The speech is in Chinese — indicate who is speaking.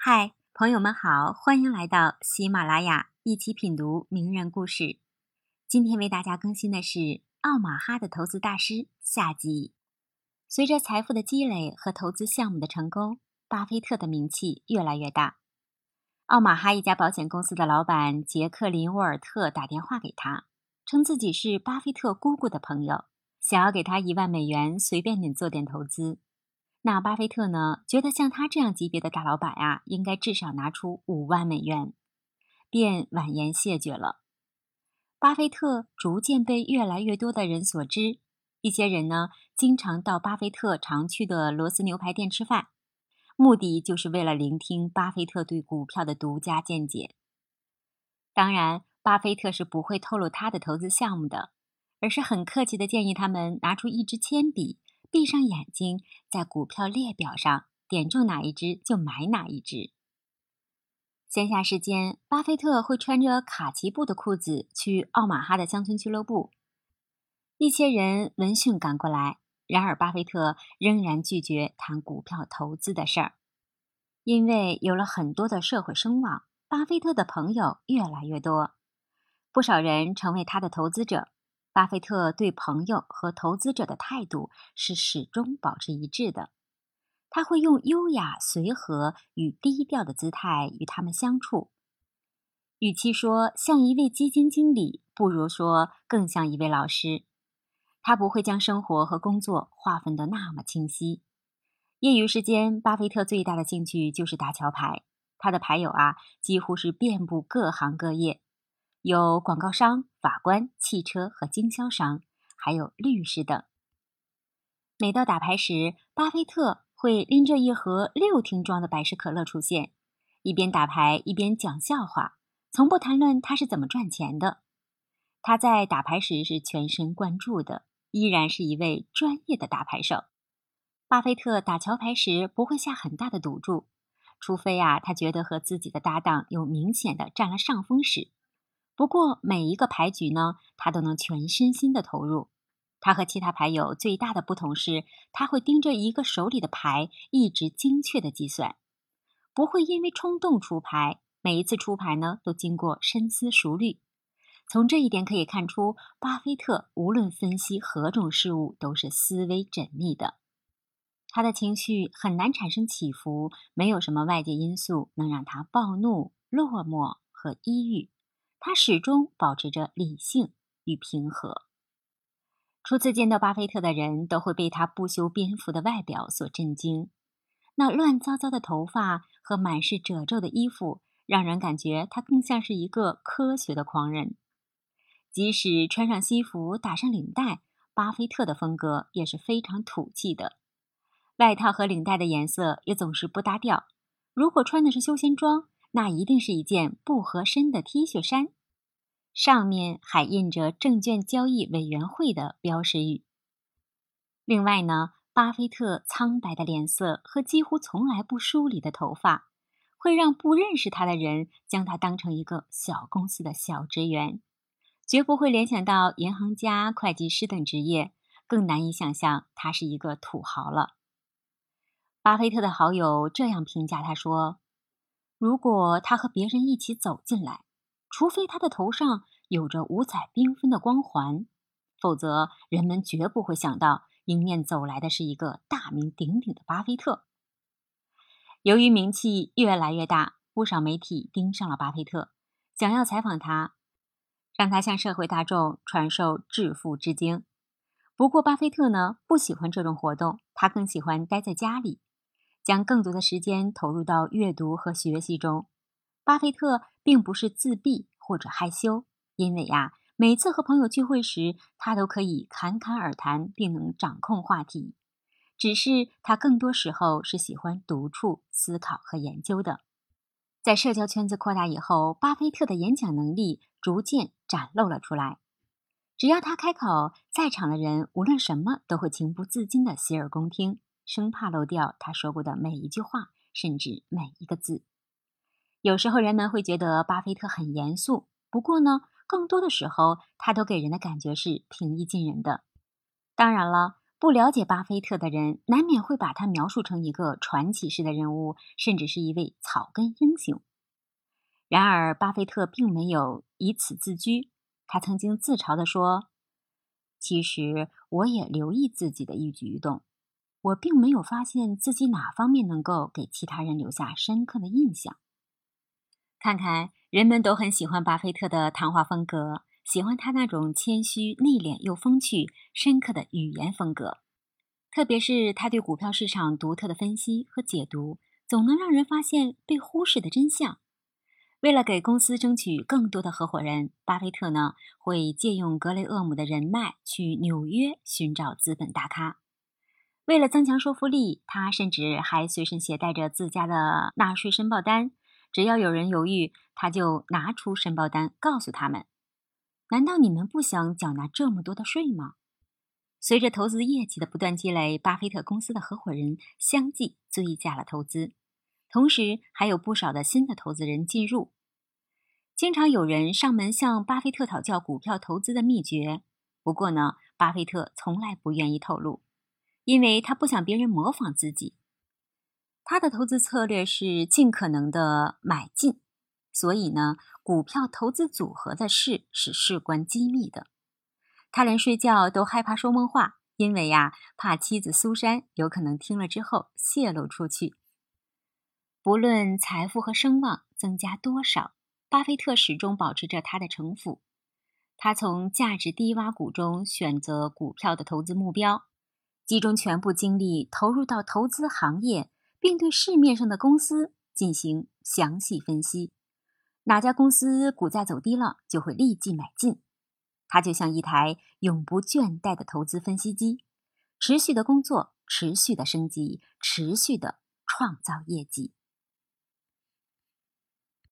Speaker 1: 嗨，朋友们好，欢迎来到喜马拉雅，一起品读名人故事。今天为大家更新的是《奥马哈的投资大师》下集。随着财富的积累和投资项目的成功，巴菲特的名气越来越大。奥马哈一家保险公司的老板杰克林沃尔特打电话给他，称自己是巴菲特姑姑的朋友，想要给他一万美元，随便你做点投资。那巴菲特呢？觉得像他这样级别的大老板啊，应该至少拿出五万美元，便婉言谢绝了。巴菲特逐渐被越来越多的人所知，一些人呢，经常到巴菲特常去的螺丝牛排店吃饭，目的就是为了聆听巴菲特对股票的独家见解。当然，巴菲特是不会透露他的投资项目的，而是很客气的建议他们拿出一支铅笔。闭上眼睛，在股票列表上点中哪一只就买哪一只。闲暇时间，巴菲特会穿着卡其布的裤子去奥马哈的乡村俱乐部。一些人闻讯赶过来，然而巴菲特仍然拒绝谈股票投资的事儿，因为有了很多的社会声望，巴菲特的朋友越来越多，不少人成为他的投资者。巴菲特对朋友和投资者的态度是始终保持一致的。他会用优雅、随和与低调的姿态与他们相处。与其说像一位基金经理，不如说更像一位老师。他不会将生活和工作划分得那么清晰。业余时间，巴菲特最大的兴趣就是打桥牌。他的牌友啊，几乎是遍布各行各业。有广告商、法官、汽车和经销商，还有律师等。每到打牌时，巴菲特会拎着一盒六听装的百事可乐出现，一边打牌一边讲笑话，从不谈论他是怎么赚钱的。他在打牌时是全神贯注的，依然是一位专业的打牌手。巴菲特打桥牌时不会下很大的赌注，除非啊他觉得和自己的搭档有明显的占了上风时。不过每一个牌局呢，他都能全身心的投入。他和其他牌友最大的不同是，他会盯着一个手里的牌，一直精确的计算，不会因为冲动出牌。每一次出牌呢，都经过深思熟虑。从这一点可以看出，巴菲特无论分析何种事物，都是思维缜密的。他的情绪很难产生起伏，没有什么外界因素能让他暴怒、落寞和抑郁。他始终保持着理性与平和。初次见到巴菲特的人都会被他不修边幅的外表所震惊。那乱糟糟的头发和满是褶皱的衣服，让人感觉他更像是一个科学的狂人。即使穿上西服、打上领带，巴菲特的风格也是非常土气的。外套和领带的颜色也总是不搭调。如果穿的是休闲装，那一定是一件不合身的 T 恤衫，上面还印着证券交易委员会的标识语。另外呢，巴菲特苍白的脸色和几乎从来不梳理的头发，会让不认识他的人将他当成一个小公司的小职员，绝不会联想到银行家、会计师等职业，更难以想象他是一个土豪了。巴菲特的好友这样评价他说。如果他和别人一起走进来，除非他的头上有着五彩缤纷的光环，否则人们绝不会想到迎面走来的是一个大名鼎鼎的巴菲特。由于名气越来越大，不少媒体盯上了巴菲特，想要采访他，让他向社会大众传授致富之经。不过，巴菲特呢不喜欢这种活动，他更喜欢待在家里。将更多的时间投入到阅读和学习中。巴菲特并不是自闭或者害羞，因为呀，每次和朋友聚会时，他都可以侃侃而谈，并能掌控话题。只是他更多时候是喜欢独处、思考和研究的。在社交圈子扩大以后，巴菲特的演讲能力逐渐展露了出来。只要他开口，在场的人无论什么都会情不自禁地洗耳恭听。生怕漏掉他说过的每一句话，甚至每一个字。有时候人们会觉得巴菲特很严肃，不过呢，更多的时候他都给人的感觉是平易近人的。当然了，不了解巴菲特的人，难免会把他描述成一个传奇式的人物，甚至是一位草根英雄。然而，巴菲特并没有以此自居。他曾经自嘲地说：“其实，我也留意自己的一举一动，我并没有发现自己哪方面能够给其他人留下深刻的印象。”看看，人们都很喜欢巴菲特的谈话风格，喜欢他那种谦虚、内敛又风趣、深刻的语言风格，特别是他对股票市场独特的分析和解读，总能让人发现被忽视的真相。为了给公司争取更多的合伙人，巴菲特呢会借用格雷厄姆的人脉去纽约寻找资本大咖。为了增强说服力，他甚至还随身携带着自家的纳税申报单。只要有人犹豫，他就拿出申报单告诉他们：“难道你们不想缴纳这么多的税吗？”随着投资业绩的不断积累，巴菲特公司的合伙人相继追加了投资。同时，还有不少的新的投资人进入。经常有人上门向巴菲特讨教股票投资的秘诀，不过呢，巴菲特从来不愿意透露，因为他不想别人模仿自己。他的投资策略是尽可能的买进，所以呢，股票投资组合的事是事关机密的。他连睡觉都害怕说梦话，因为呀，怕妻子苏珊有可能听了之后泄露出去。不论财富和声望增加多少，巴菲特始终保持着他的城府。他从价值低洼股中选择股票的投资目标，集中全部精力投入到投资行业，并对市面上的公司进行详细分析。哪家公司股价走低了，就会立即买进。它就像一台永不倦怠的投资分析机，持续的工作，持续的升级，持续的创造业绩。